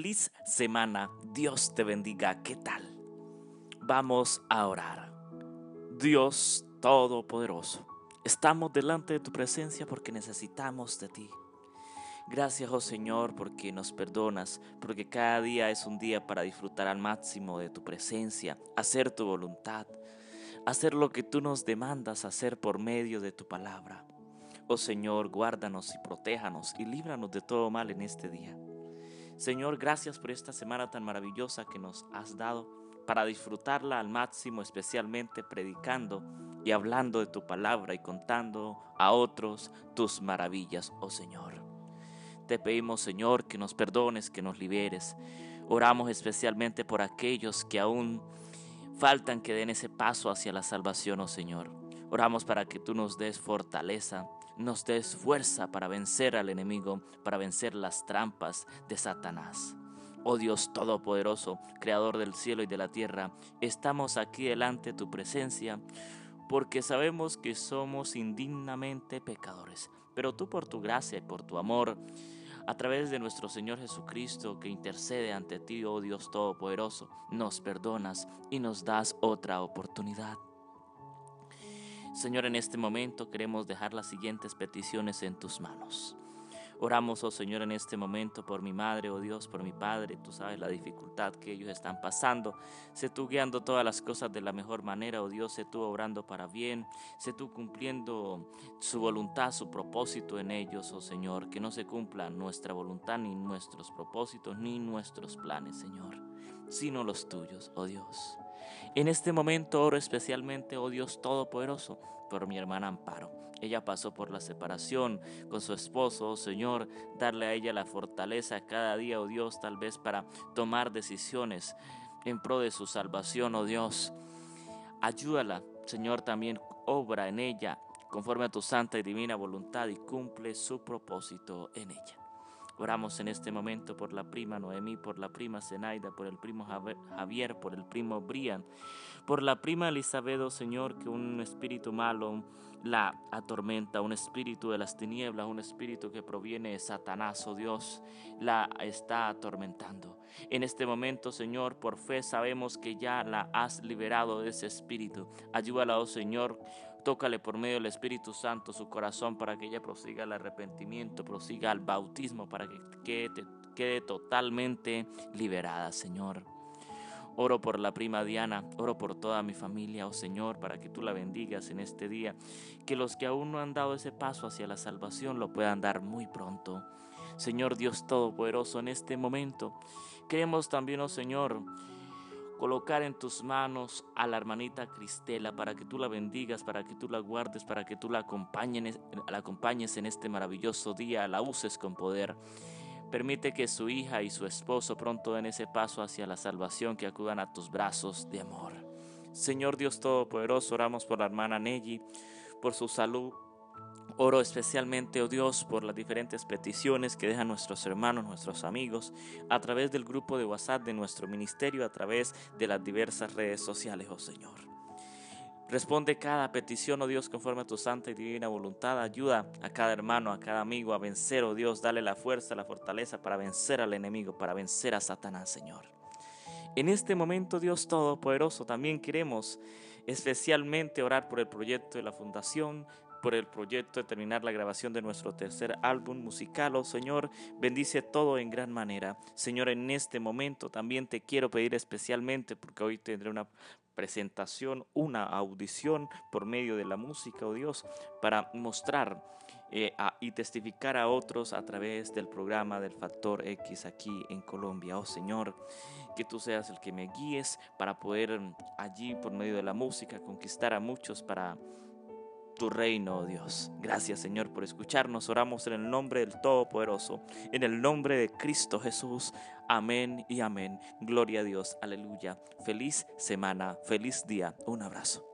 Feliz semana, Dios te bendiga, ¿qué tal? Vamos a orar. Dios Todopoderoso, estamos delante de tu presencia porque necesitamos de ti. Gracias, oh Señor, porque nos perdonas, porque cada día es un día para disfrutar al máximo de tu presencia, hacer tu voluntad, hacer lo que tú nos demandas hacer por medio de tu palabra. Oh Señor, guárdanos y protéjanos y líbranos de todo mal en este día. Señor, gracias por esta semana tan maravillosa que nos has dado para disfrutarla al máximo, especialmente predicando y hablando de tu palabra y contando a otros tus maravillas, oh Señor. Te pedimos, Señor, que nos perdones, que nos liberes. Oramos especialmente por aquellos que aún faltan que den ese paso hacia la salvación, oh Señor. Oramos para que tú nos des fortaleza, nos des fuerza para vencer al enemigo, para vencer las trampas de Satanás. Oh Dios Todopoderoso, Creador del cielo y de la tierra, estamos aquí delante de tu presencia porque sabemos que somos indignamente pecadores, pero tú por tu gracia y por tu amor, a través de nuestro Señor Jesucristo que intercede ante ti, oh Dios Todopoderoso, nos perdonas y nos das otra oportunidad. Señor, en este momento queremos dejar las siguientes peticiones en tus manos. Oramos, oh Señor, en este momento por mi madre, oh Dios, por mi padre. Tú sabes la dificultad que ellos están pasando. Sé tú guiando todas las cosas de la mejor manera, oh Dios. Sé tú obrando para bien. Sé tú cumpliendo su voluntad, su propósito en ellos, oh Señor. Que no se cumpla nuestra voluntad, ni nuestros propósitos, ni nuestros planes, Señor, sino los tuyos, oh Dios. En este momento oro especialmente, oh Dios Todopoderoso, por mi hermana Amparo. Ella pasó por la separación con su esposo, oh Señor, darle a ella la fortaleza cada día, oh Dios, tal vez para tomar decisiones en pro de su salvación, oh Dios. Ayúdala, Señor, también obra en ella conforme a tu santa y divina voluntad y cumple su propósito en ella. Oramos en este momento por la prima Noemí, por la prima Zenaida, por el primo Javier, por el primo Brian, por la prima Elizabeth, oh Señor, que un espíritu malo la atormenta, un espíritu de las tinieblas, un espíritu que proviene de Satanás, oh Dios, la está atormentando. En este momento, Señor, por fe sabemos que ya la has liberado de ese espíritu. Ayúdala, oh Señor, Tócale por medio del Espíritu Santo su corazón para que ella prosiga el arrepentimiento, prosiga al bautismo, para que quede, quede totalmente liberada, Señor. Oro por la prima Diana, oro por toda mi familia, oh Señor, para que tú la bendigas en este día. Que los que aún no han dado ese paso hacia la salvación lo puedan dar muy pronto. Señor Dios Todopoderoso, en este momento queremos también, oh Señor, colocar en tus manos a la hermanita Cristela para que tú la bendigas, para que tú la guardes, para que tú la acompañes, la acompañes en este maravilloso día, la uses con poder. Permite que su hija y su esposo pronto den ese paso hacia la salvación, que acudan a tus brazos de amor. Señor Dios Todopoderoso, oramos por la hermana Nelly, por su salud, Oro especialmente, oh Dios, por las diferentes peticiones que dejan nuestros hermanos, nuestros amigos, a través del grupo de WhatsApp de nuestro ministerio, a través de las diversas redes sociales, oh Señor. Responde cada petición, oh Dios, conforme a tu santa y divina voluntad. Ayuda a cada hermano, a cada amigo a vencer, oh Dios. Dale la fuerza, la fortaleza para vencer al enemigo, para vencer a Satanás, Señor. En este momento, Dios Todopoderoso, también queremos especialmente orar por el proyecto de la Fundación por el proyecto de terminar la grabación de nuestro tercer álbum musical. Oh Señor, bendice todo en gran manera. Señor, en este momento también te quiero pedir especialmente, porque hoy tendré una presentación, una audición por medio de la música, oh Dios, para mostrar eh, y testificar a otros a través del programa del Factor X aquí en Colombia. Oh Señor, que tú seas el que me guíes para poder mm, allí por medio de la música conquistar a muchos para tu reino, oh Dios. Gracias, Señor, por escucharnos. Oramos en el nombre del Todopoderoso, en el nombre de Cristo Jesús. Amén y amén. Gloria a Dios. Aleluya. Feliz semana, feliz día. Un abrazo.